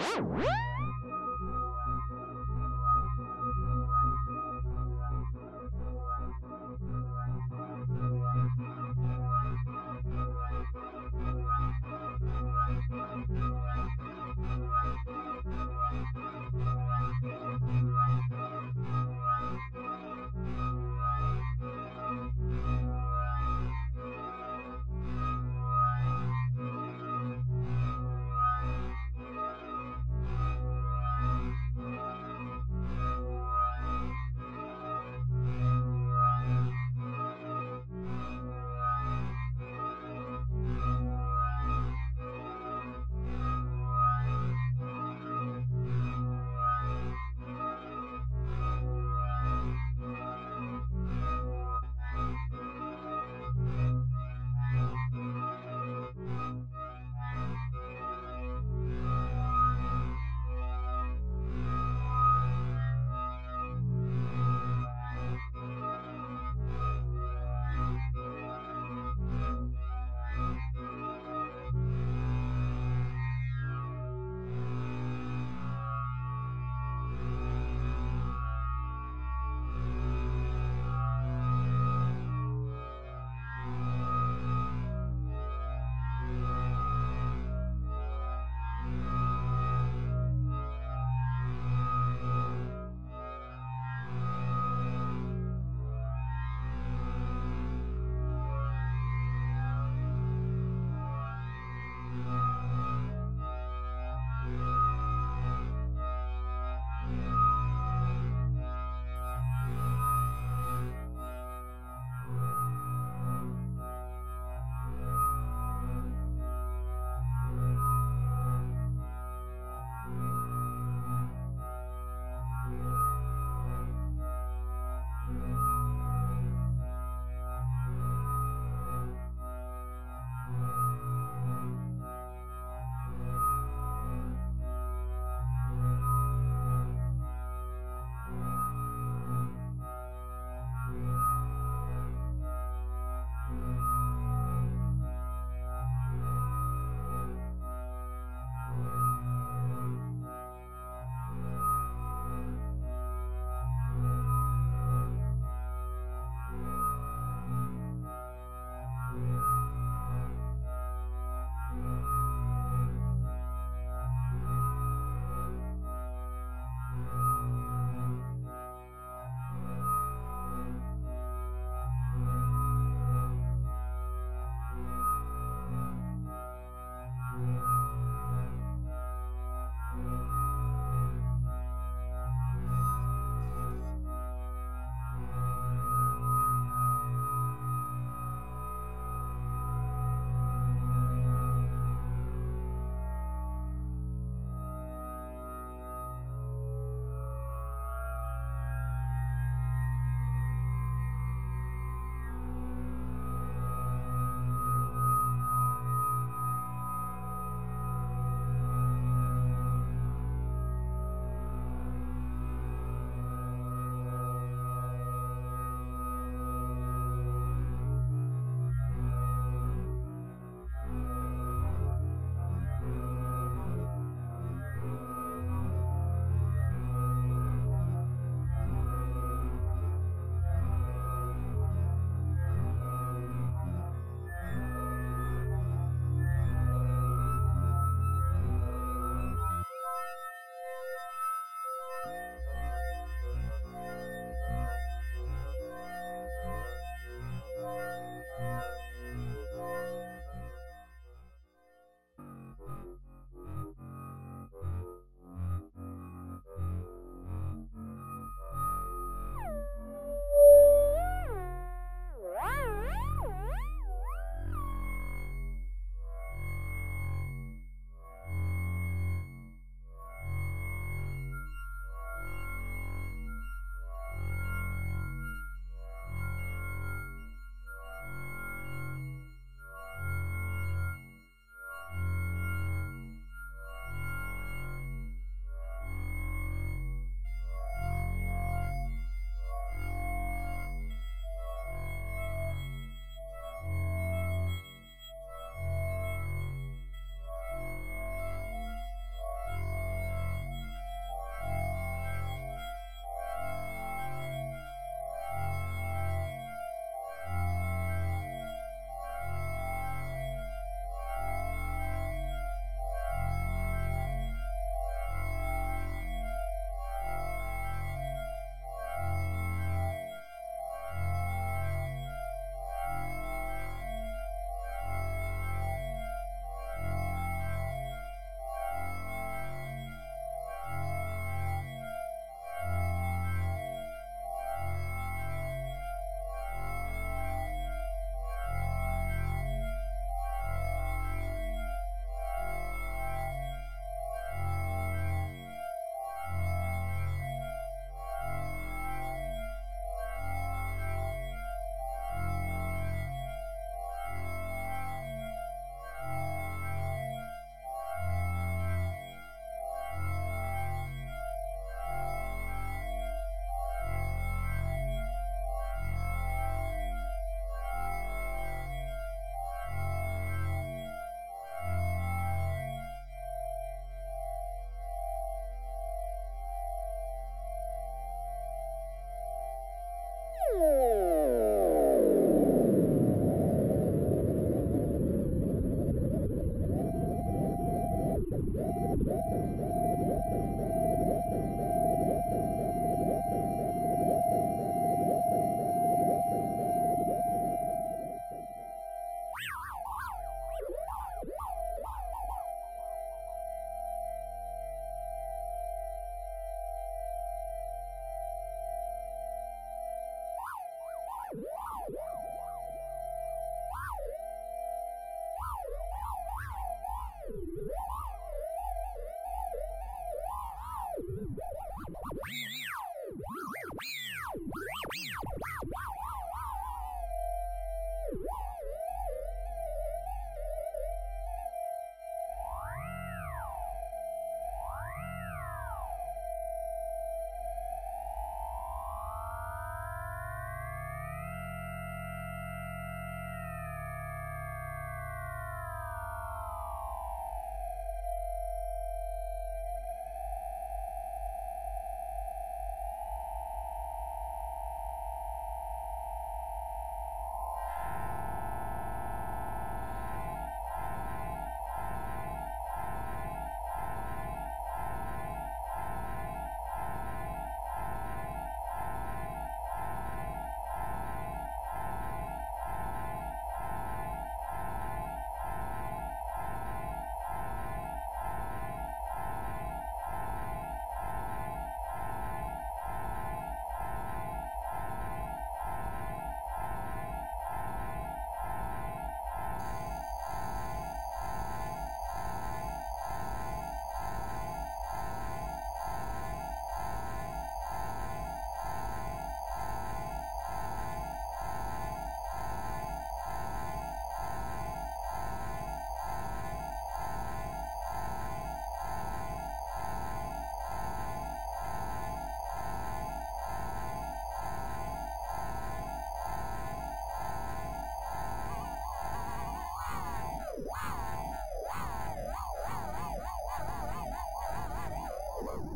Woo!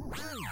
Yeah.